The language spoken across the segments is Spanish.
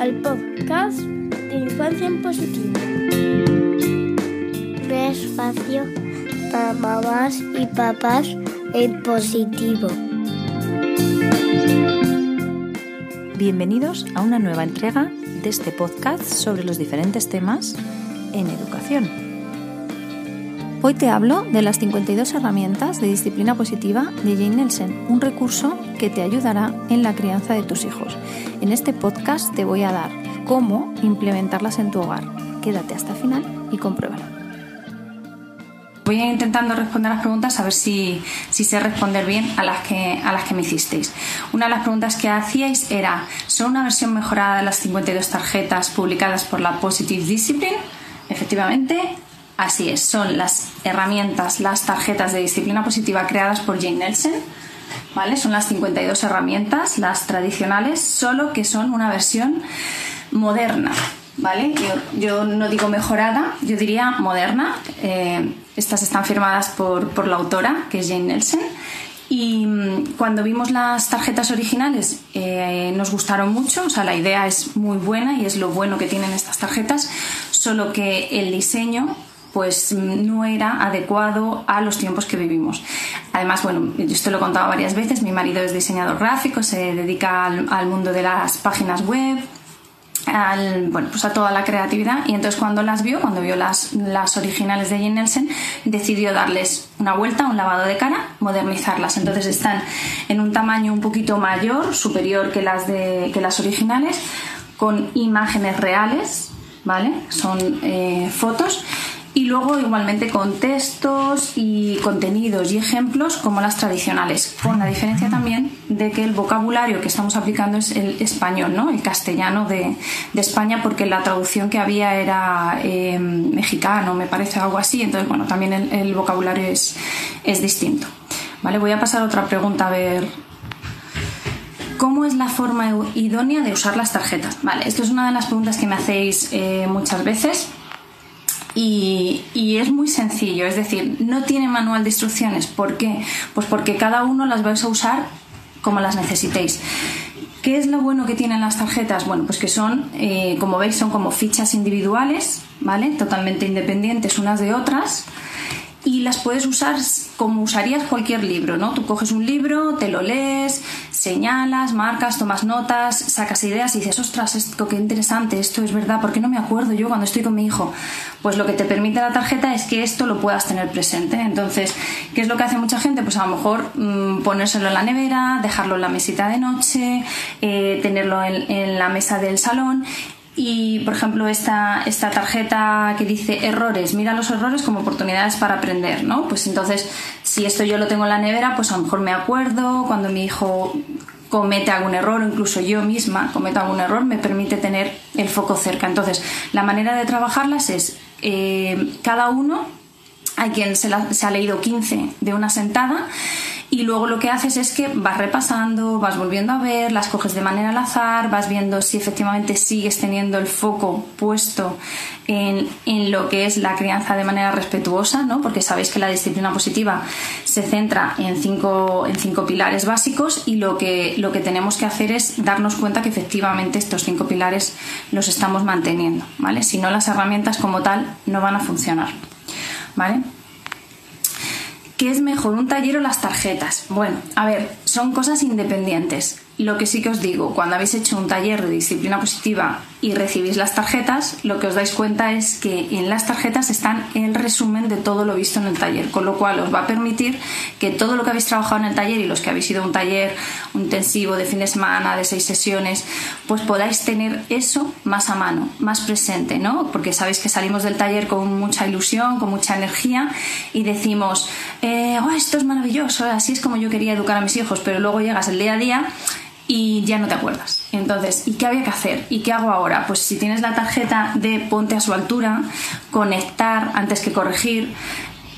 al podcast de Infancia en Positivo. Un espacio para mamás y papás en positivo. Bienvenidos a una nueva entrega de este podcast sobre los diferentes temas en educación. Hoy te hablo de las 52 herramientas de disciplina positiva de Jane Nelson, un recurso que te ayudará en la crianza de tus hijos. En este podcast te voy a dar cómo implementarlas en tu hogar. Quédate hasta el final y compruébalo. Voy intentando responder las preguntas a ver si, si, sé responder bien a las, que, a las que me hicisteis. Una de las preguntas que hacíais era, ¿son una versión mejorada de las 52 tarjetas publicadas por la Positive Discipline? Efectivamente, Así es, son las herramientas, las tarjetas de disciplina positiva creadas por Jane Nelson. ¿Vale? Son las 52 herramientas, las tradicionales, solo que son una versión moderna. ¿Vale? Yo, no digo mejorada, yo diría moderna. Eh, estas están firmadas por, la autora, que es Jane Nelson. Y mm, cuando vimos las tarjetas originales eh, nos gustaron mucho, o sea, la idea es muy buena y es lo bueno que tienen estas tarjetas, solo que el diseño pues no era adecuado a los tiempos que vivimos. Además, bueno, yo esto lo he contado varias veces, mi marido es diseñador gráfico, se dedica al, mundo de las páginas web, bueno, pues a toda la creatividad y entonces cuando las vio, cuando vio las, las originales de Jane Nelson, decidió darles una vuelta, un lavado de cara, modernizarlas. Entonces están en un tamaño un poquito mayor, superior que las, de, que las originales, con imágenes reales, ¿vale? Son eh, fotos y luego igualmente con textos y contenidos y ejemplos como las tradicionales, con la diferencia también de que el vocabulario que estamos aplicando es el español, ¿no? el castellano de, España, porque la traducción que había era em, mexicano, me parece algo así, entonces bueno, también el, vocabulario es, es distinto. ¿Vale? Voy a pasar a otra pregunta a ver ¿Cómo es la forma idónea de usar las tarjetas? Vale, esto es una de las preguntas que me hacéis eh, muchas veces y, es muy sencillo, es decir, no tiene manual de instrucciones. ¿Por qué? Pues porque cada uno las vais a usar como las necesitéis. ¿Qué es lo bueno que tienen las tarjetas? Bueno, pues que son, eh, como veis, son como fichas individuales, ¿vale? Totalmente independientes unas de otras y las puedes usar como usarías cualquier libro, ¿no? Tú coges un libro, te lo lees, señalas, marcas, tomas notas, sacas ideas y dices, ostras, esto qué interesante, esto es verdad, ¿por qué no me acuerdo yo cuando estoy con mi hijo? Pues lo que te permite la tarjeta es que esto lo puedas tener presente. Entonces, ¿qué es lo que hace mucha gente? Pues a lo mejor mm, ponérselo en la nevera, dejarlo en la mesita de noche, eh, tenerlo en la mesa del salón y, por ejemplo, esta, esta tarjeta que dice errores, mira los errores como oportunidades para aprender, ¿no? Pues entonces, si esto yo lo tengo en la nevera, pues a lo mejor me acuerdo cuando mi hijo comete algún error, o incluso yo misma cometo algún error, me permite tener el foco cerca. Entonces, la manera de trabajarlas es eh, cada uno, hay quien se, se ha leído 15 de una sentada, y luego lo que haces es que vas repasando, vas volviendo a ver, las coges de manera al azar, vas viendo si efectivamente sigues teniendo el foco puesto en, lo que es la crianza de manera respetuosa, ¿no? porque sabéis que la disciplina positiva se centra en cinco, en cinco pilares básicos y lo que, lo que tenemos que hacer es darnos cuenta que efectivamente estos cinco pilares los estamos manteniendo. ¿vale? Si no, las herramientas como tal no van a funcionar. ¿Vale? ¿Qué es mejor, un taller o las tarjetas? Bueno, a ver, son cosas independientes. Lo que sí que os digo, cuando habéis hecho un taller de disciplina positiva y recibís las tarjetas, lo que os dais cuenta es que en las tarjetas están el resumen de todo lo visto en el taller, con lo cual os va a permitir que todo lo que habéis trabajado en el taller y los que habéis ido a un taller intensivo de fin de semana, de seis sesiones, pues podáis tener eso más a mano, más presente, ¿no? Porque sabéis que salimos del taller con mucha ilusión, con mucha energía y decimos, eh, oh, esto es maravilloso, así es como yo quería educar a mis hijos, pero luego llegas el día a día y ya no te acuerdas. Entonces, ¿y qué había que hacer? ¿Y qué hago ahora? Pues si tienes la tarjeta de ponte a su altura, conectar antes que corregir,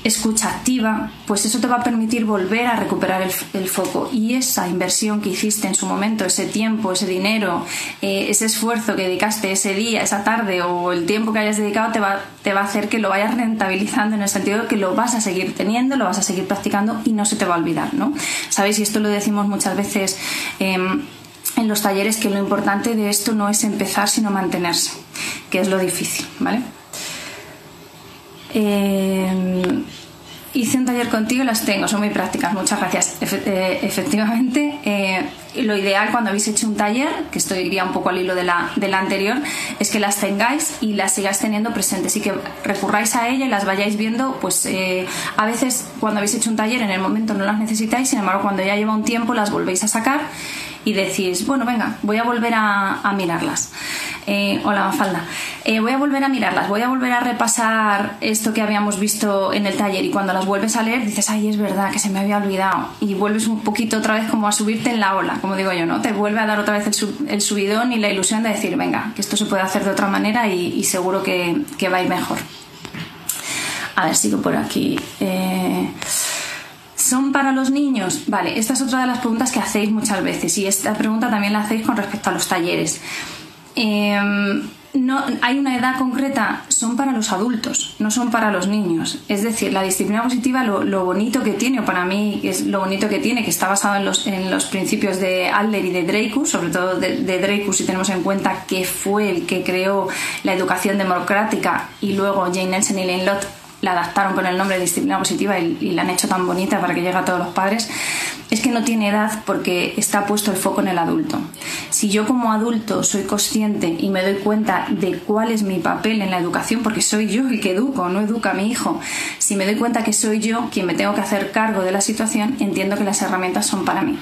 escucha activa, pues eso te va a permitir volver a recuperar el, foco. Y esa inversión que hiciste en su momento, ese tiempo, ese dinero, eh, ese esfuerzo que dedicaste ese día, esa tarde o el tiempo que hayas dedicado, te va, te va a hacer que lo vayas rentabilizando en el sentido de que lo vas a seguir teniendo, lo vas a seguir practicando y no se te va a olvidar, ¿no? ¿Sabéis? Y esto lo decimos muchas veces. Em, en los talleres que lo importante de esto no es empezar, sino mantenerse, que es lo difícil, ¿vale? Eh, hice un taller contigo y las tengo, son muy prácticas, muchas gracias. Eh, efectivamente, eh, lo ideal cuando habéis hecho un taller, que esto iría un poco al hilo de la, de la anterior, es que las tengáis y las sigáis teniendo presentes y que recurráis a ella y las vayáis viendo, pues eh, a veces cuando habéis hecho un taller en el momento no las necesitáis, sin embargo cuando ya lleva un tiempo las volvéis a sacar y decís, bueno, venga, voy a volver a, mirarlas. Eh, hola, Mafalda. Eh, voy a volver a mirarlas, voy a volver a repasar esto que habíamos visto en el taller y cuando las vuelves a leer dices, ay, es verdad que se me había olvidado y vuelves un poquito otra vez como a subirte en la ola, como digo yo, ¿no? Te vuelve a dar otra vez el, subidón y la ilusión de decir, venga, que esto se puede hacer de otra manera y, seguro que, va a ir mejor. A ver, sigo por aquí. Eh, ¿Son para los niños? Vale, esta es otra de las preguntas que hacéis muchas veces y esta pregunta también la hacéis con respecto a los talleres. Em, no, hay una edad concreta, son para los adultos, no son para los niños. Es decir, la disciplina positiva, lo, bonito que tiene, o para mí es lo bonito que tiene, que está basado en los, en los principios de Adler y de Dreykus, sobre todo de, de Dreykus si tenemos en cuenta que fue el que creó la educación democrática y luego Jane Nelson y Lane Lott la adaptaron con el nombre de disciplina positiva y, la han hecho tan bonita para que llegue a todos los padres, es que no tiene edad porque está puesto el foco en el adulto. Si yo como adulto soy consciente y me doy cuenta de cuál es mi papel en la educación, porque soy yo el que educo, no educa a mi hijo, si me doy cuenta que soy yo quien me tengo que hacer cargo de la situación, entiendo que las herramientas son para mí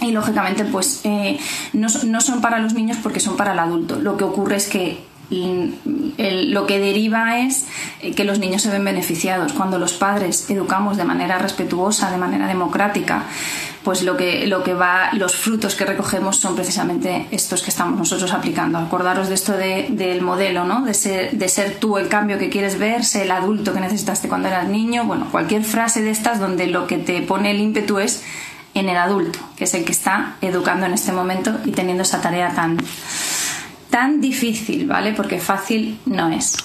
y lógicamente pues eh, no, no, son para los niños porque son para el adulto. Lo que ocurre es que lo que deriva es eh, que los niños se ven beneficiados. Cuando los padres educamos de manera respetuosa, de manera democrática, pues lo que, lo que va, los frutos que recogemos son precisamente estos que estamos nosotros aplicando. Acordaros de esto del modelo, ¿no? De ser, de ser tú el cambio que quieres ver, ser el adulto que necesitaste cuando eras niño. Bueno, cualquier frase de estas donde lo que te pone el ímpetu es en el adulto, que es el que está educando en este momento y teniendo esa tarea tan, tan difícil, ¿vale? Porque fácil no es.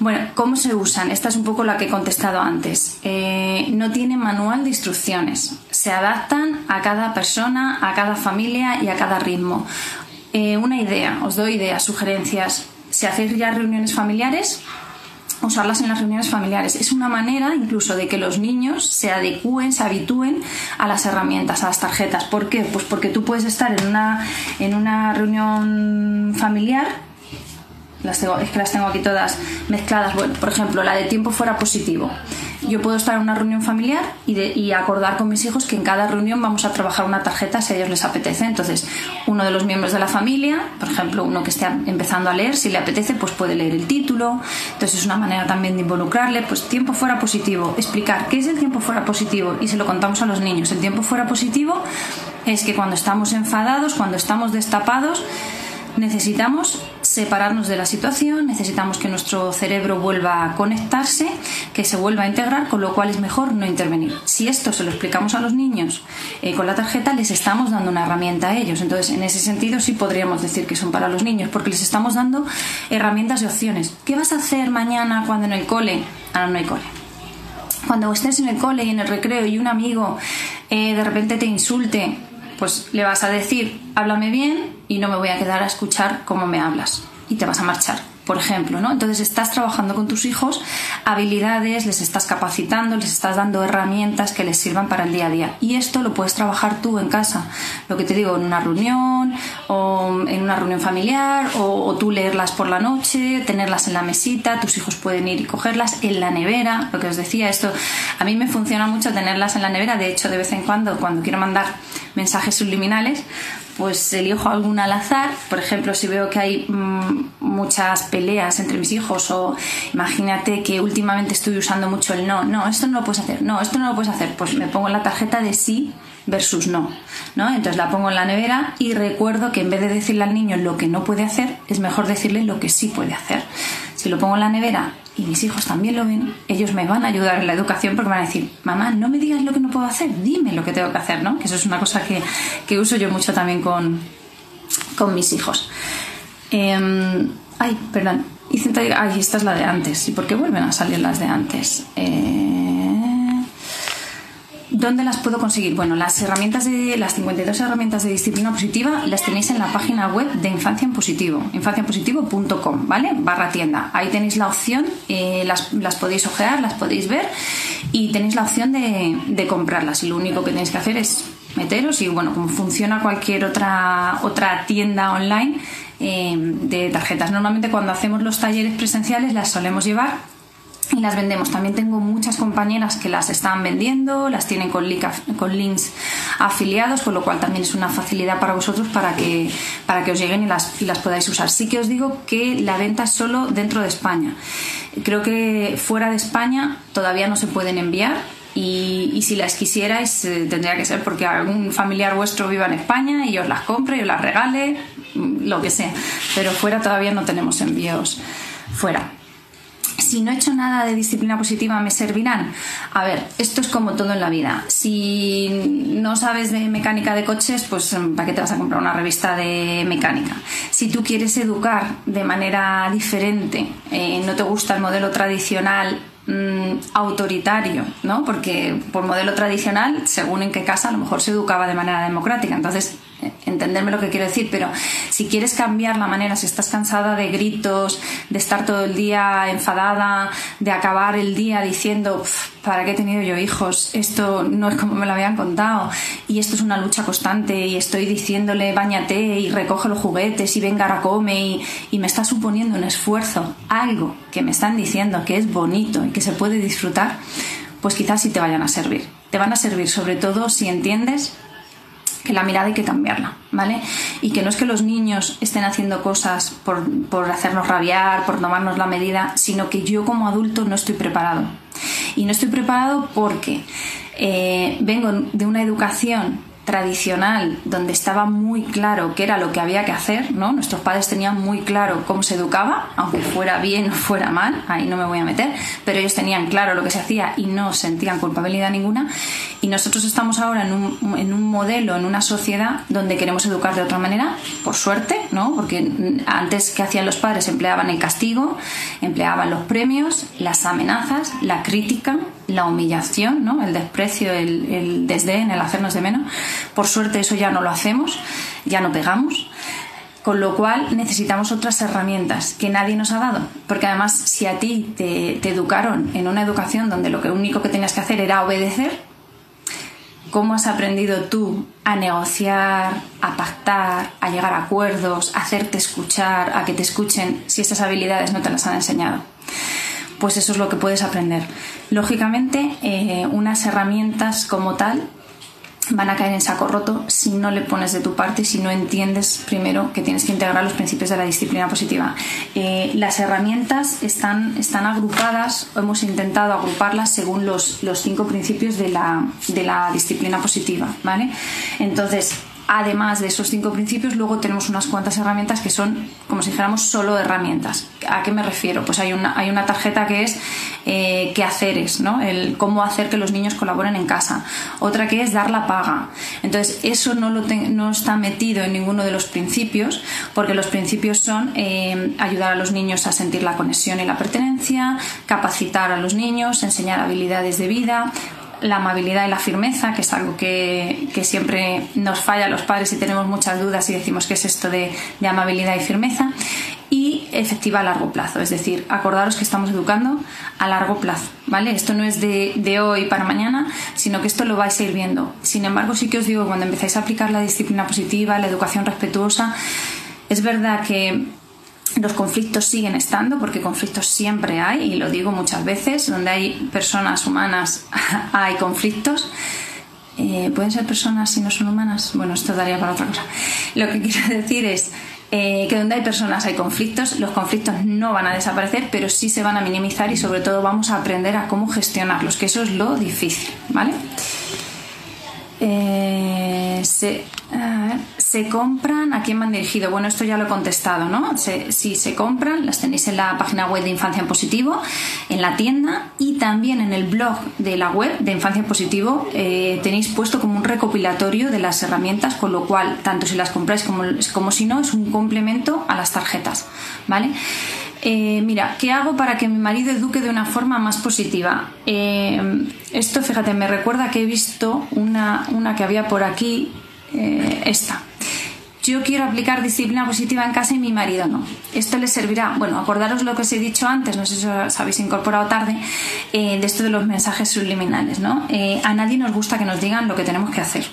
Bueno, ¿cómo se usan? Esta es un poco la que he contestado antes. Eh, no tiene manual de instrucciones. Se adaptan a cada persona, a cada familia y a cada ritmo. Eh, una idea, os doy ideas, sugerencias. Si hacéis ya reuniones familiares, usarlas en las reuniones familiares. Es una manera incluso de que los niños se adecúen, se habitúen a las herramientas, a las tarjetas. ¿Por qué? Pues porque tú puedes estar en una, en una reunión familiar las tengo, es que las tengo aquí todas mezcladas. Bueno, por ejemplo, la de tiempo fuera positivo. Yo puedo estar en una reunión familiar y, acordar con mis hijos que en cada reunión vamos a trabajar una tarjeta si a ellos les apetece. Entonces, uno de los miembros de la familia, por ejemplo, uno que esté empezando a leer, si le apetece, pues puede leer el título. Entonces, es una manera también de involucrarle. Pues tiempo fuera positivo, explicar qué es el tiempo fuera positivo y se lo contamos a los niños. El tiempo fuera positivo es que cuando estamos enfadados, cuando estamos destapados, necesitamos separarnos de la situación, necesitamos que nuestro cerebro vuelva a conectarse, que se vuelva a integrar, con lo cual es mejor no intervenir. Si esto se lo explicamos a los niños eh, con la tarjeta, les estamos dando una herramienta a ellos. Entonces, en ese sentido sí podríamos decir que son para los niños, porque les estamos dando herramientas y opciones. ¿Qué vas a hacer mañana cuando en el cole? Ah, no hay cole cuando estés en el cole y en el recreo y un amigo eh, de repente te insulte, pues le vas a decir, háblame bien y no me voy a quedar a escuchar cómo me hablas. Y te vas a marchar por ejemplo, ¿no? Entonces estás trabajando con tus hijos habilidades, les estás capacitando, les estás dando herramientas que les sirvan para el día a día. Y esto lo puedes trabajar tú en casa, lo que te digo, en una reunión o en una reunión familiar o, o tú leerlas por la noche, tenerlas en la mesita, tus hijos pueden ir y cogerlas en la nevera, lo que os decía, esto a mí me funciona mucho tenerlas en la nevera, de hecho de vez en cuando cuando quiero mandar mensajes subliminales, pues elijo alguna al azar. Por ejemplo, si veo que hay mm, muchas peleas entre mis hijos o imagínate que últimamente estoy usando mucho el no, no, esto no lo puedes hacer, no, esto no lo puedes hacer, pues me pongo la tarjeta de sí versus no, ¿no? Entonces la pongo en la nevera y recuerdo que en vez de decirle al niño lo que no puede hacer, es mejor decirle lo que sí puede hacer. Si lo pongo en la nevera y mis hijos también lo ven, ellos me van a ayudar en la educación porque van a decir, mamá, no me digas lo que no puedo hacer, dime lo que tengo que hacer, ¿no? Que eso es una cosa que, uso yo mucho también con, con mis hijos. Em, ay, perdón, ay, esta es la de antes. ¿Y por qué vuelven a salir las de antes? Eh, ¿Dónde las puedo conseguir? Bueno, las herramientas de las 52 herramientas de disciplina positiva las tenéis en la página web de Infancia en Positivo, infanciapositivo.com, ¿vale? Barra tienda. Ahí tenéis la opción, eh, las, las, podéis ojear, las podéis ver y tenéis la opción de, de comprarlas. Y lo único que tenéis que hacer es meteros y bueno, como funciona cualquier otra, otra tienda online eh, de tarjetas. Normalmente cuando hacemos los talleres presenciales las solemos llevar y las vendemos. También tengo muchas compañeras que las están vendiendo, las tienen con, links afiliados, con lo cual también es una facilidad para vosotros para que, para que os lleguen y las, y las podáis usar. Sí que os digo que la venta es solo dentro de España. Creo que fuera de España todavía no se pueden enviar, y, si las quisierais eh, tendría que ser porque algún familiar vuestro viva en España y os las compre y os las regale, lo que sea. Pero fuera todavía no tenemos envíos fuera si no he hecho nada de disciplina positiva, ¿me servirán? A ver, esto es como todo en la vida. Si no sabes de mecánica de coches, pues ¿para qué te vas a comprar una revista de mecánica? Si tú quieres educar de manera diferente, eh, no te gusta el modelo tradicional mm, autoritario, ¿no? Porque por modelo tradicional, según en qué casa, a lo mejor se educaba de manera democrática. Entonces, entenderme lo que quiero decir, pero si quieres cambiar la manera, si estás cansada de gritos, de estar todo el día enfadada, de acabar el día diciendo, ¿para qué he tenido yo hijos? Esto no es como me lo habían contado y esto es una lucha constante y estoy diciéndole, bañate y recoge los juguetes y venga a come y, y me está suponiendo un esfuerzo, algo que me están diciendo que es bonito y que se puede disfrutar, pues quizás sí te vayan a servir. Te van a servir sobre todo si entiendes que la mirada hay que cambiarla, ¿vale? Y que no es que los niños estén haciendo cosas por, por hacernos rabiar, por tomarnos la medida, sino que yo como adulto no estoy preparado. Y no estoy preparado porque eh, vengo de una educación tradicional donde estaba muy claro qué era lo que había que hacer, ¿no? Nuestros padres tenían muy claro cómo se educaba, aunque fuera bien o fuera mal, ahí no me voy a meter, pero ellos tenían claro lo que se hacía y no sentían culpabilidad ninguna. Y nosotros estamos ahora en un, en un modelo, en una sociedad donde queremos educar de otra manera, por suerte, ¿no? Porque antes que hacían los padres empleaban el castigo, empleaban los premios, las amenazas, la crítica, la humillación, ¿no? el desprecio, el, el desdén, el hacernos de menos. Por suerte eso ya no lo hacemos, ya no pegamos. Con lo cual necesitamos otras herramientas que nadie nos ha dado. Porque además, si a ti te, educaron en una educación donde lo único que tenías que hacer era obedecer, ¿cómo has aprendido tú a negociar, a pactar, a llegar a acuerdos, a hacerte escuchar, a que te escuchen si esas habilidades no te las han enseñado? pues eso es lo que puedes aprender. Lógicamente, eh, unas herramientas como tal van a caer en saco roto si no le pones de tu parte, si no entiendes primero que tienes que integrar los principios de la disciplina positiva. Eh, las herramientas están, están agrupadas, hemos intentado agruparlas según los, los cinco principios de la, de la disciplina positiva, ¿vale? Entonces, además de esos cinco principios, luego tenemos unas cuantas herramientas que son, como si dijéramos, solo herramientas. ¿A qué me refiero? Pues hay una, hay una tarjeta que es eh, qué haceres, ¿no? El cómo hacer que los niños colaboren en casa. Otra que es dar la paga. Entonces, eso no, lo no está metido en ninguno de los principios, porque los principios son eh, ayudar a los niños a sentir la conexión y la pertenencia, capacitar a los niños, enseñar habilidades de vida, la amabilidad y la firmeza, que es algo que, siempre nos falla a los padres y tenemos muchas dudas y decimos que es esto de, amabilidad y firmeza, y efectiva a largo plazo, es decir, acordaros que estamos educando a largo plazo, ¿vale? Esto no es de, de hoy para mañana, sino que esto lo vais a ir viendo. Sin embargo, sí que os digo, cuando empezáis a aplicar la disciplina positiva, la educación respetuosa, es verdad que los conflictos siguen estando, porque conflictos siempre hay, y lo digo muchas veces, donde hay personas humanas hay conflictos. Eh, ¿Pueden ser personas si no son humanas? Bueno, esto daría para otra cosa. Lo que quiero decir es eh, que donde hay personas hay conflictos, los conflictos no van a desaparecer, pero sí se van a minimizar y sobre todo vamos a aprender a cómo gestionarlos, que eso es lo difícil, ¿vale? Eh, se, se compran, ¿a quién me han dirigido? Bueno, esto ya lo he contestado, ¿no? si se compran, las tenéis en la página web de Infancia en Positivo, en la tienda y también en el blog de la web de Infancia en Positivo eh, tenéis puesto como un recopilatorio de las herramientas, con lo cual, tanto si las compráis como, como si no, es un complemento a las tarjetas, ¿vale? Eh, mira, ¿qué hago para que mi marido eduque de una forma más positiva? Eh, esto, fíjate, me recuerda que he visto una, una que había por aquí, eh, esta. Yo quiero aplicar disciplina positiva en casa y mi marido no. Esto le servirá, bueno, acordaros lo que os he dicho antes, no sé si os habéis incorporado tarde, de esto de los mensajes subliminales, ¿no? a nadie nos gusta que nos digan lo que tenemos que hacer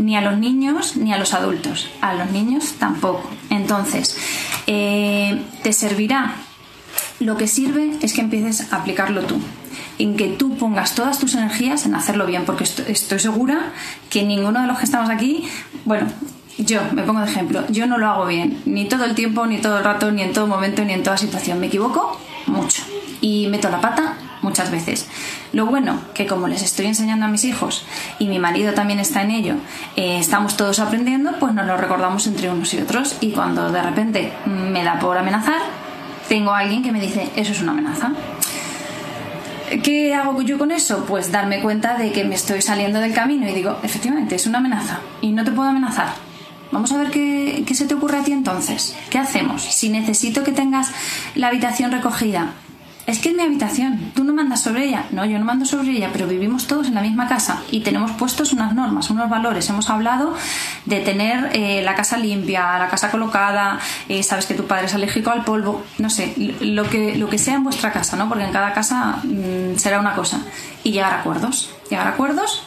ni a los niños ni a los adultos. A los niños tampoco. Entonces, eh, te servirá. Lo que sirve es que empieces a aplicarlo tú. En que tú pongas todas tus energías en hacerlo bien, porque estoy segura que ninguno de los que estamos aquí, bueno, yo me pongo de ejemplo, yo no lo hago bien, ni todo el tiempo, ni todo el rato, ni en todo momento, ni en toda situación. Me equivoco mucho y meto la pata muchas veces. Lo bueno, que como les estoy enseñando a mis hijos y mi marido también está en ello, eh, estamos todos aprendiendo, pues nos lo recordamos entre unos y otros y cuando de repente me da por amenazar, tengo a alguien que me dice, eso es una amenaza. ¿Qué hago yo con eso? Pues darme cuenta de que me estoy saliendo del camino y digo, efectivamente, es una amenaza y no te puedo amenazar. Vamos a ver qué, qué se te ocurre a ti entonces. ¿Qué hacemos? Si necesito que tengas la habitación recogida, es que es mi habitación, tú no mandas sobre ella. No, yo no mando sobre ella, pero vivimos todos en la misma casa y tenemos puestos unas normas, unos valores. Hemos hablado de tener eh, la casa limpia, la casa colocada, eh, sabes que tu padre es alérgico al polvo, no sé, lo que, lo que sea en vuestra casa, ¿no? Porque en cada casa mm, será una cosa. Y llegar a acuerdos. Llegar a acuerdos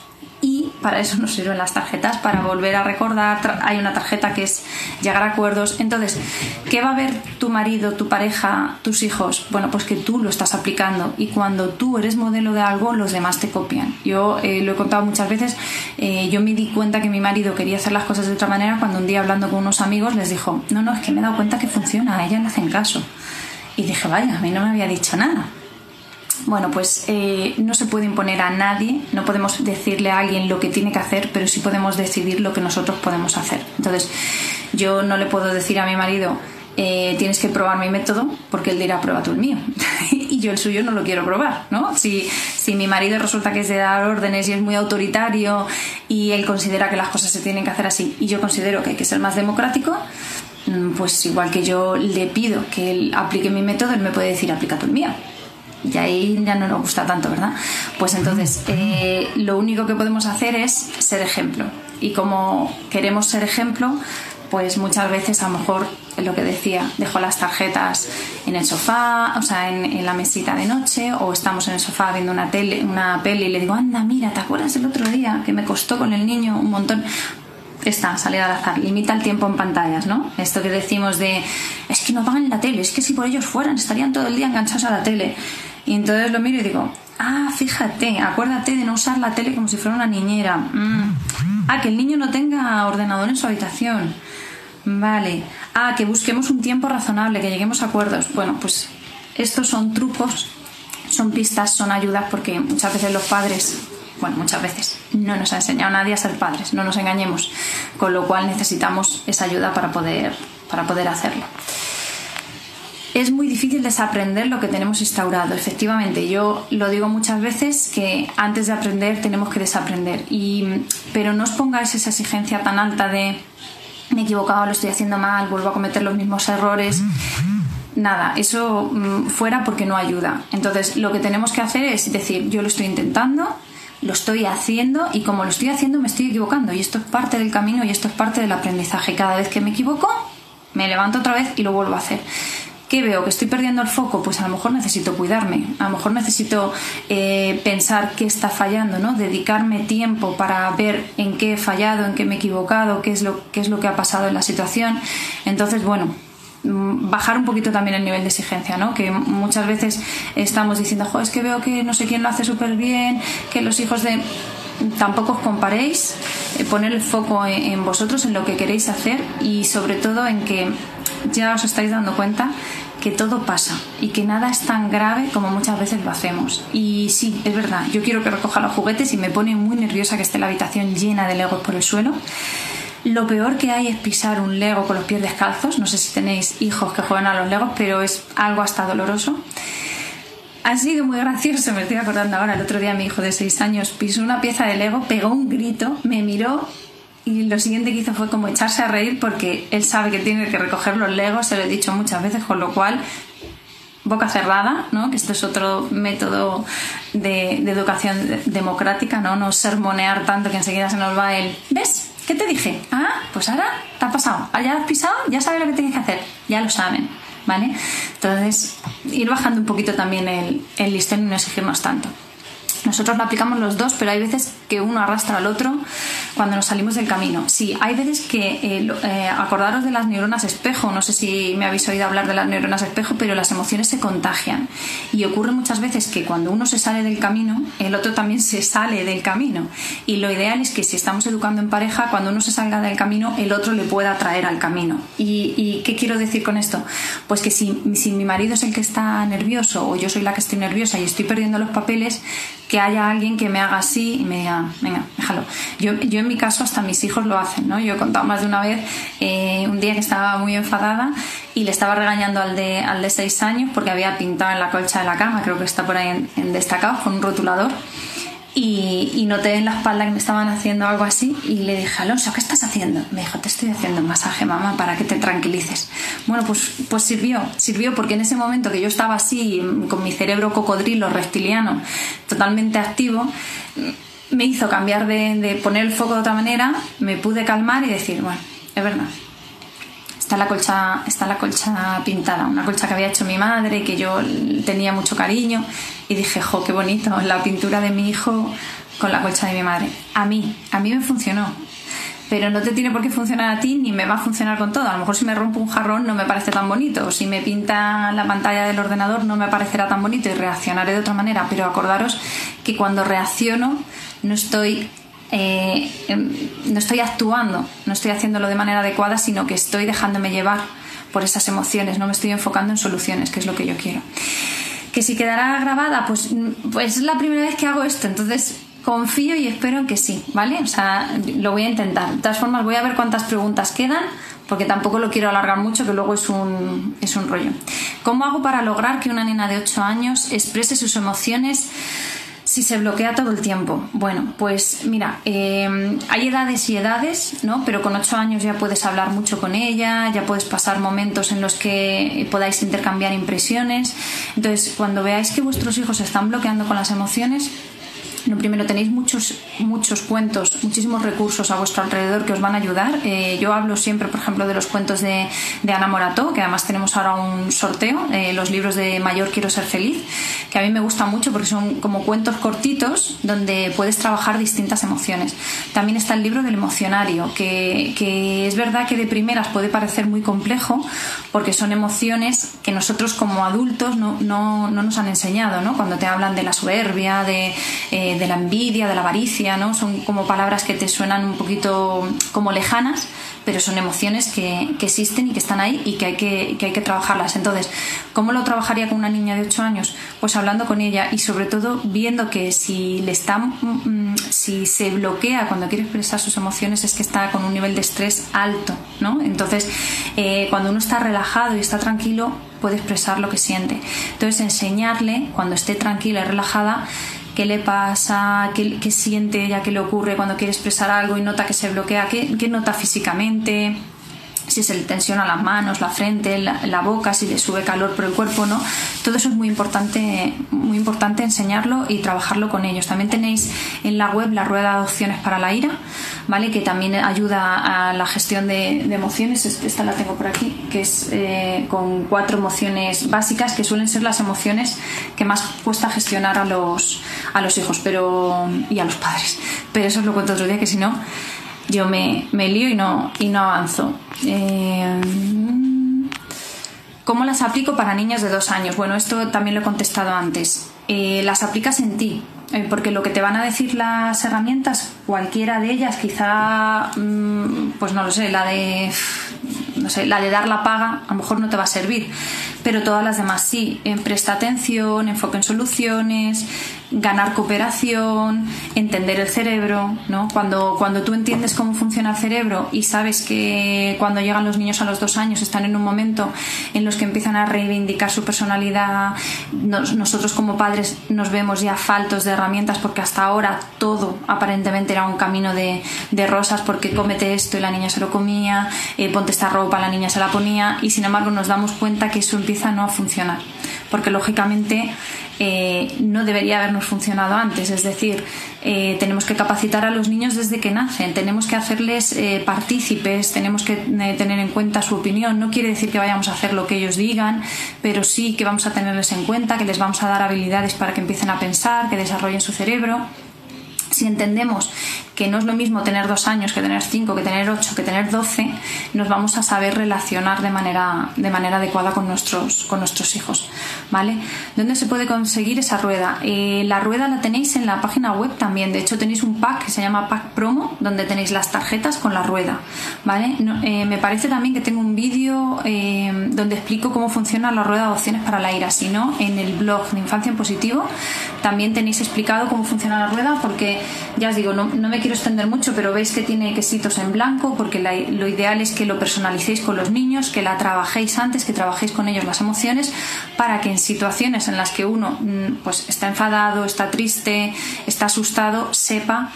para eso nos sirven las tarjetas, para volver a recordar. Hay una tarjeta que es llegar a acuerdos. Entonces, ¿qué va a ver tu marido, tu pareja, tus hijos? Bueno, pues que tú lo estás aplicando y cuando tú eres modelo de algo, los demás te copian. Yo eh, lo he contado muchas veces, eh, yo me di cuenta que mi marido quería hacer las cosas de otra manera cuando un día hablando con unos amigos les dijo, no, no, es que me he dado cuenta que funciona, a ella le hacen caso. Y dije, vaya, a mí no me había dicho nada. Bueno, pues eh, no se puede imponer a nadie, no podemos decirle a alguien lo que tiene que hacer, pero sí podemos decidir lo que nosotros podemos hacer. Entonces, yo no le puedo decir a mi marido, eh, tienes que probar mi método, porque él dirá, prueba tú el mío. y yo el suyo no lo quiero probar, ¿no? Si, si mi marido resulta que es de dar órdenes y es muy autoritario y él considera que las cosas se tienen que hacer así y yo considero que hay que ser más democrático, mm, pues igual que yo le pido que él aplique mi método, él me puede decir, aplica tú el mío y ahí ya no nos gusta tanto, ¿verdad? Pues entonces, eh, lo único que podemos hacer es ser ejemplo. Y como queremos ser ejemplo, pues muchas veces a lo mejor lo que decía, dejo las tarjetas en el sofá, o sea, en, la mesita de noche, o estamos en el sofá viendo una tele, una peli y le digo, anda, mira, ¿te acuerdas del otro día que me costó con el niño un montón? Está, salir al azar, limita el tiempo en pantallas, ¿no? Esto que decimos de, es que no pagan la tele, es que si por ellos fueran, estarían todo el día enganchados a la tele. Y entonces lo miro y digo, ah, fíjate, acuérdate de no usar la tele como si fuera una niñera. Mm. Ah, que el niño no tenga ordenador en su habitación. Vale. Ah, que busquemos un tiempo razonable, que lleguemos a acuerdos. Bueno, pues estos son trucos, son pistas, son ayudas, porque muchas veces los padres, bueno, muchas veces no nos ha enseñado nadie a ser padres, no nos engañemos. Con lo cual necesitamos esa ayuda para poder, para poder hacerlo es muy difícil desaprender lo que tenemos instaurado. Efectivamente, yo lo digo muchas veces que antes de aprender tenemos que desaprender. Y, pero no os pongáis esa exigencia tan alta de me he equivocado, lo estoy haciendo mal, vuelvo a cometer los mismos errores. Nada, eso mm, fuera porque no ayuda. Entonces, lo que tenemos que hacer es decir, yo lo estoy intentando, lo estoy haciendo y como lo estoy haciendo me estoy equivocando y esto es parte del camino y esto es parte del aprendizaje. Cada vez que me equivoco, me levanto otra vez y lo vuelvo a hacer. ¿Qué veo? ¿Que estoy perdiendo el foco? Pues a lo mejor necesito cuidarme, a lo mejor necesito eh, pensar qué está fallando, ¿no? Dedicarme tiempo para ver en qué he fallado, en qué me he equivocado, qué es lo, qué es lo que ha pasado en la situación. Entonces, bueno, mm, bajar un poquito también el nivel de exigencia, ¿no? Que muchas veces estamos diciendo, es que veo que no sé quién lo hace súper bien, que los hijos de... Tampoco os comparéis, eh, poner el foco en vosotros, en lo que queréis hacer y sobre todo en que ya os estáis dando cuenta que todo pasa y que nada es tan grave como muchas veces lo hacemos. Y sí, es verdad, yo quiero que recoja los juguetes y me pone muy nerviosa que esté la habitación llena de legos por el suelo. Lo peor que hay es pisar un lego con los pies descalzos. No sé si tenéis hijos que juegan a los legos, pero es algo hasta doloroso. Ha sido muy gracioso, me estoy acordando ahora. El otro día mi hijo de 6 años pisó una pieza de Lego, pegó un grito, me miró y lo siguiente que hizo fue como echarse a reír porque él sabe que tiene que recoger los legos, se lo he dicho muchas veces, con lo cual boca cerrada, ¿no? que esto es otro método de, educación democrática, ¿no? no sermonear tanto que enseguida se nos va el ¿ves? ¿Qué te dije? Ah, pues ahora te ha pasado, ya has pisado, ya sabes lo que tienes que hacer, ya lo saben, ¿vale? Entonces, ir bajando un poquito también el, el listón y no exigirnos tanto. Nosotros lo aplicamos los dos, pero hay veces que uno arrastra al otro cuando nos salimos del camino. Sí, hay veces que eh, eh, acordaros de las neuronas espejo, no sé si me habéis oído hablar de las neuronas espejo, pero las emociones se contagian. Y ocurre muchas veces que cuando uno se sale del camino, el otro también se sale del camino. Y lo ideal es que si estamos educando en pareja, cuando uno se salga del camino, el otro le pueda traer al camino. ¿Y, qué quiero decir con esto? Pues que si, si mi marido es el que está nervioso o yo soy la que estoy nerviosa y estoy perdiendo los papeles, que haya alguien que me haga así y me diga, venga, déjalo. Yo, yo en mi caso hasta mis hijos lo hacen, ¿no? Yo he contado más de una vez eh, un día que estaba muy enfadada y le estaba regañando al de, al de seis años porque había pintado en la colcha de la cama, creo que está por ahí en, en destacado, con un rotulador y, noté en la espalda que me estaban haciendo algo así y le dije, Alonso, ¿qué estás haciendo? Me dijo, te estoy haciendo un masaje, mamá, para que te tranquilices. Bueno, pues, pues sirvió, sirvió porque en ese momento que yo estaba así, con mi cerebro cocodrilo, reptiliano, totalmente activo, me hizo cambiar de, de poner el foco de otra manera, me pude calmar y decir, bueno, es verdad, está la colcha, está la colcha pintada, una colcha que había hecho mi madre, que yo tenía mucho cariño, y dije, jo, qué bonito, la pintura de mi hijo con la colcha de mi madre. A mí, a mí me funcionó. Pero no te tiene por qué funcionar a ti ni me va a funcionar con todo. A lo mejor si me rompo un jarrón no me parece tan bonito. Si me pinta la pantalla del ordenador no me parecerá tan bonito y reaccionaré de otra manera. Pero acordaros que cuando reacciono no estoy eh, em, no estoy actuando, no estoy haciéndolo de manera adecuada, sino que estoy dejándome llevar por esas emociones, no me estoy enfocando en soluciones, que es lo que yo quiero. Que si quedará grabada, pues, pues es la primera vez que hago esto, entonces confío y espero que sí, ¿vale? O sea, lo voy a intentar. De todas formas, voy a ver cuántas preguntas quedan, porque tampoco lo quiero alargar mucho, que luego es un, es un rollo. ¿Cómo hago para lograr que una nena de 8 años exprese sus emociones? Si se bloquea todo el tiempo. Bueno, pues mira, eh, hay edades y edades, ¿no? Pero con ocho años ya puedes hablar mucho con ella, ya puedes pasar momentos en los que podáis intercambiar impresiones. Entonces, cuando veáis que vuestros hijos se están bloqueando con las emociones, lo primero, tenéis muchos, muchos cuentos, muchísimos recursos a vuestro alrededor que os van a ayudar. Eh, yo hablo siempre, por ejemplo, de los cuentos de, Ana Morato, que además tenemos ahora un sorteo, eh, los libros de Mayor Quiero Ser Feliz, que a mí me gustan mucho porque son como cuentos cortitos donde puedes trabajar distintas emociones. También está el libro del emocionario, que, que es verdad que de primeras puede parecer muy complejo porque son emociones que nosotros como adultos no, no, no nos han enseñado, ¿no? Cuando te hablan de la soberbia, de... Eh, de, la envidia, de la avaricia, ¿no? Son como palabras que te suenan un poquito como lejanas, pero son emociones que, existen y que están ahí y que hay que, hay que trabajarlas. Entonces, ¿cómo lo trabajaría con una niña de 8 años? Pues hablando con ella y sobre todo viendo que si le está, mm, si se bloquea cuando quiere expresar sus emociones es que está con un nivel de estrés alto, ¿no? Entonces, eh, cuando uno está relajado y está tranquilo, puede expresar lo que siente. Entonces, enseñarle, cuando esté tranquila y relajada, qué le pasa, qué, siente ella, qué le ocurre cuando quiere expresar algo y nota que se bloquea, qué, qué nota físicamente, si se le tensiona las manos, la frente, la, boca, si le sube calor por el cuerpo, ¿no? Todo eso es muy importante, muy importante enseñarlo y trabajarlo con ellos. También tenéis en la web la rueda de opciones para la ira, ¿vale? Que también ayuda a la gestión de, emociones. Esta la tengo por aquí, que es eh, con cuatro emociones básicas que suelen ser las emociones que más cuesta gestionar a los, a los hijos pero, y a los padres. Pero eso os lo cuento otro día, que si no yo me, me lío y no, y no avanzo. Eh, ¿Cómo las aplico para niños de dos años? Bueno, esto también lo he contestado antes. Eh, las aplicas en ti, eh, porque lo que te van a decir las herramientas, cualquiera de ellas, quizá, mm, pues no lo sé, la de, no sé, la de dar la paga, a lo mejor no te va a servir, pero todas las demás sí. presta atención, enfoque en soluciones, ganar cooperación, entender el cerebro, ¿no? Cuando, cuando tú entiendes cómo funciona el cerebro y sabes que cuando llegan los niños a los dos años están en un momento en los que empiezan a reivindicar su personalidad, nosotros como padres nos vemos ya faltos de herramientas porque hasta ahora todo aparentemente era un camino de, de rosas porque cómete esto y la niña se lo comía, eh, ponte esta ropa, la niña se la ponía y sin embargo nos damos cuenta que eso empieza no a funcionar porque lógicamente eh, no debería habernos funcionado antes. Es decir, eh, tenemos que capacitar a los niños desde que nacen, tenemos que hacerles eh, partícipes, tenemos que tener en cuenta su opinión. No quiere decir que vayamos a hacer lo que ellos digan, pero sí que vamos a tenerles en cuenta, que les vamos a dar habilidades para que empiecen a pensar, que desarrollen su cerebro si entendemos que no es lo mismo tener dos años que tener cinco, que tener ocho, que tener doce, nos vamos a saber relacionar de manera, de manera adecuada con nuestros, con nuestros hijos. ¿Vale? ¿Dónde se puede conseguir esa rueda? Eh, la rueda la tenéis en la página web también. De hecho, tenéis un pack que se llama Pack Promo, donde tenéis las tarjetas con la rueda. ¿Vale? Eh, me parece también que tengo un vídeo eh, donde explico cómo funciona la rueda de opciones para la ira. Si no, en el blog de Infancia en Positivo también tenéis explicado cómo funciona la rueda, porque ya os digo, no, no me quiero extender mucho, pero veis que tiene quesitos en blanco porque lo ideal es que lo personalicéis con los niños, que la trabajéis antes, que trabajéis con ellos las emociones, para que en situaciones en las que uno mm, pues, está enfadado, está triste, está asustado, sepa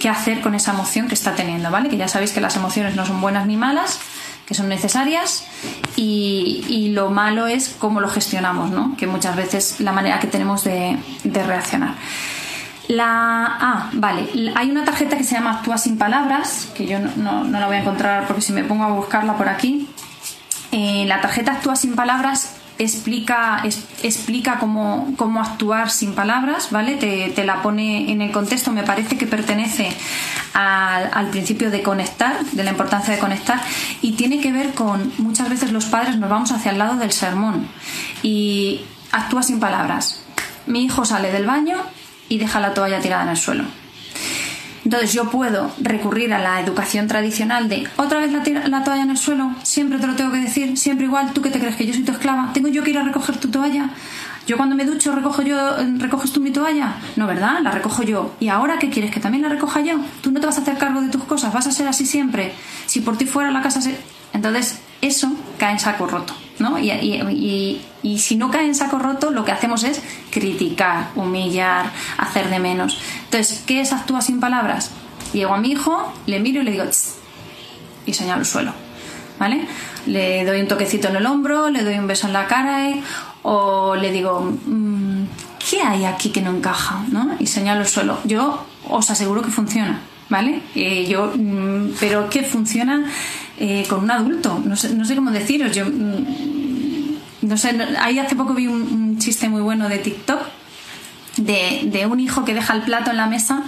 qué hacer con esa emoción que está teniendo, ¿vale? Que ya sabéis que las emociones no son buenas ni malas, que son necesarias y, lo malo es cómo lo gestionamos, ¿no? Que muchas veces la manera que tenemos de reaccionar. La. Ah, vale. Hay una tarjeta que se llama Actúa sin palabras, que yo no, la voy a encontrar porque si me pongo a buscarla por aquí. Eh, la tarjeta Actúa sin palabras explica, explica cómo, cómo, actuar sin palabras, ¿vale? Te, la pone en el contexto, me parece que pertenece al, principio de conectar, de la importancia de conectar, y tiene que ver con muchas veces los padres nos vamos hacia el lado del sermón y actúa sin palabras. Mi hijo sale del baño y deja la toalla tirada en el suelo. Entonces yo puedo recurrir a la educación tradicional de otra vez la, toalla en el suelo, siempre te lo tengo que decir, siempre igual, tú que te crees que yo soy tu esclava, tengo yo que ir a recoger tu toalla. Yo cuando me ducho recojo yo, recoges tú mi toalla. No, ¿verdad? La recojo yo. ¿Y ahora qué quieres? ¿Que también la recoja yo? Tú no te vas a hacer cargo de tus cosas, vas a ser así siempre. Si por ti fuera la casa se... Entonces eso cae en saco roto. ¿no? Y, si no cae en saco roto, lo que hacemos es criticar, humillar, hacer de menos. Entonces, ¿qué es actúa sin palabras? Llego a mi hijo, le miro y le digo y señalo el suelo. ¿Vale? Le doy un toquecito en el hombro, le doy un beso en la cara o le digo, mm, ¿qué hay aquí que no encaja? ¿no? Y señalo el suelo. Yo os aseguro que funciona. ¿Vale? Eh, yo, mm, pero que funciona eh, con un adulto. No sé, no sé cómo deciros. Yo mm, no sé, ahí hace poco vi un, chiste muy bueno de TikTok de, un hijo que deja el plato en la mesa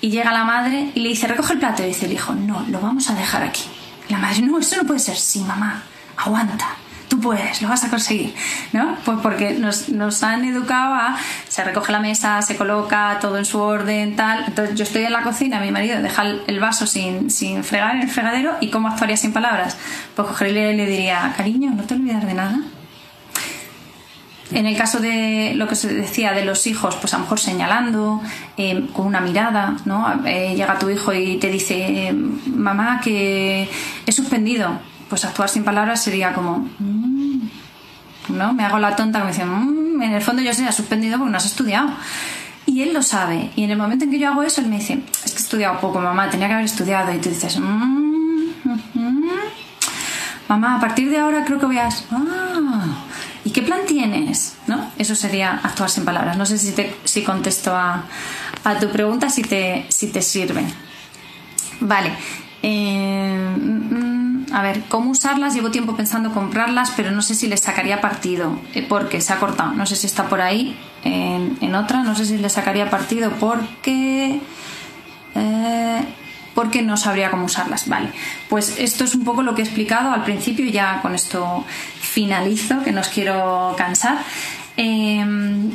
y llega la madre y le dice, recoge el plato. Y dice el hijo, no, lo vamos a dejar aquí. la madre, no, eso no puede ser. Sí, mamá, aguanta tú puedes, lo vas a conseguir, ¿no? Pues porque nos, nos, han educado a, se recoge la mesa, se coloca todo en su orden, tal. Entonces yo estoy en la cocina, mi marido deja el vaso sin, sin fregar en el fregadero y ¿cómo actuaría sin palabras? Pues cogería y le diría, cariño, no te olvides de nada. En el caso de lo que se decía de los hijos, pues a lo mejor señalando, eh, con una mirada, ¿no? Eh, llega tu hijo y te dice, mamá, que he suspendido pues actuar sin palabras sería como, mm", ¿no? Me hago la tonta como diciendo, mm", en el fondo yo sería suspendido porque no has estudiado. Y él lo sabe. Y en el momento en que yo hago eso, él me dice, es que he estudiado poco, mamá, tenía que haber estudiado. Y tú dices, mm, mamá, a partir de ahora creo que voy a... Ah, ¿Y qué plan tienes? ¿No? Eso sería actuar sin palabras. No sé si, te, si contesto a, a tu pregunta, si te, si te sirve. Vale. Eh, a ver, ¿cómo usarlas? Llevo tiempo pensando comprarlas, pero no sé si les sacaría partido, eh, porque se ha cortado. No sé si está por ahí en, otra, no sé si le sacaría partido porque... Eh, porque no sabría cómo usarlas. Vale, pues esto es un poco lo que he explicado al principio ya con esto finalizo, que no os quiero cansar. Em,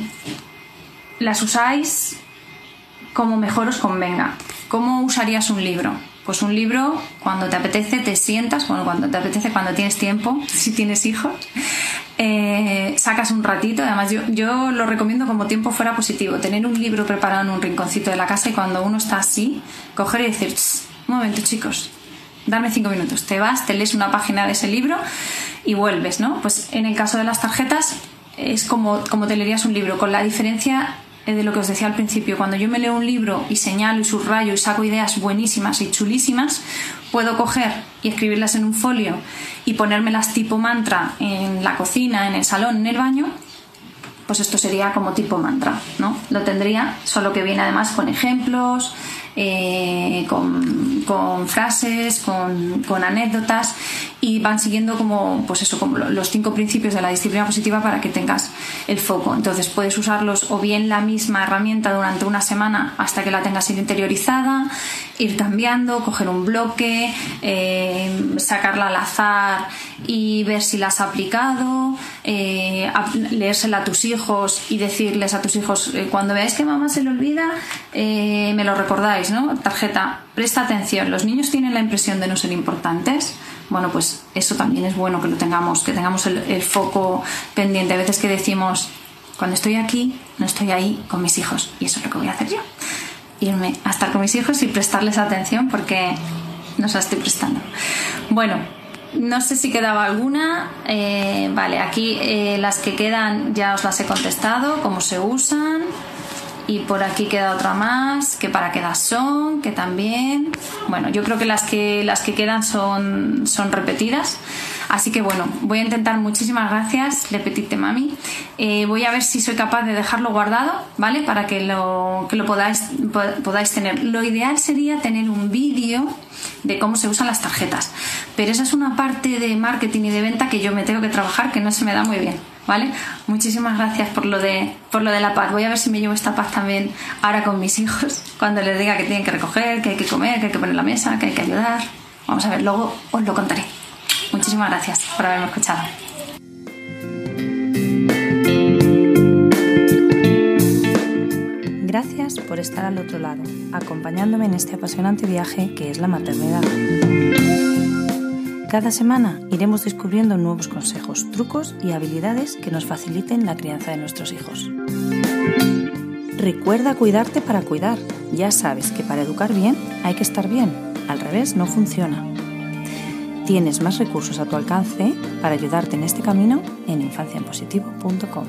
las usáis como mejor os convenga. ¿Cómo usarías un libro? Pues un libro, cuando te apetece, te sientas, bueno, cuando te apetece, cuando tienes tiempo, si tienes hijos, eh, sacas un ratito. Además, yo, yo lo recomiendo como tiempo fuera positivo, tener un libro preparado en un rinconcito de la casa y cuando uno está así, coger y decir, un momento chicos, darme cinco minutos. Te vas, te lees una página de ese libro y vuelves, ¿no? Pues en el caso de las tarjetas es como, como te leerías un libro, con la diferencia de lo que os decía al principio, cuando yo me leo un libro y señalo y subrayo y saco ideas buenísimas y chulísimas, puedo coger y escribirlas en un folio y ponérmelas tipo mantra en la cocina, en el salón, en el baño pues esto sería como tipo mantra, ¿no? Lo tendría, solo que viene además con ejemplos, eh, con, frases, con, anécdotas y van siguiendo como, pues eso, como los cinco principios de la disciplina positiva para que tengas el foco. Entonces puedes usarlos o bien la misma herramienta durante una semana hasta que la tengas interiorizada, ir cambiando, coger un bloque, eh, sacarla al azar y ver si la has aplicado, eh, leérsela a tus hijos y decirles a tus hijos, eh, cuando veáis que mamá se le olvida, me lo recordáis, ¿no? Tarjeta, presta atención, los niños tienen la impresión de no ser importantes. Bueno, pues eso también es bueno que lo tengamos, que tengamos el, foco pendiente. A veces que decimos, cuando estoy aquí, no estoy ahí con mis hijos. Y eso es lo que voy a hacer yo. Irme a estar con mis hijos y prestarles atención porque nos la estoy prestando. Bueno, no sé si quedaba alguna. Eh, vale, aquí eh, las que quedan ya os las he contestado, cómo se usan. Y por aquí queda otra más, que para qué das son, que también. Bueno, yo creo que las que, las que quedan son, son repetidas. Así que bueno, voy a intentar muchísimas gracias, Le Petite Mami. Eh, voy a ver si soy capaz de dejarlo guardado, ¿vale? Para que lo, que lo podáis, podáis tener. Lo ideal sería tener un vídeo de cómo se usan las tarjetas. Pero esa es una parte de marketing y de venta que yo me tengo que trabajar que no se me da muy bien. ¿Vale? Muchísimas gracias por lo de por lo de la paz. Voy a ver si me llevo esta paz también ahora con mis hijos, cuando les diga que tienen que recoger, que hay que comer, que hay que poner la mesa, que hay que ayudar. Vamos a ver, luego os lo contaré. Muchísimas gracias por haberme escuchado. Gracias por estar al otro lado, acompañándome en este apasionante viaje que es la maternidad. Cada semana iremos descubriendo nuevos consejos, trucos y habilidades que nos faciliten la crianza de nuestros hijos. Recuerda cuidarte para cuidar. Ya sabes que para educar bien hay que estar bien. Al revés no funciona. Tienes más recursos a tu alcance para ayudarte en este camino en infanciaenpositivo.com.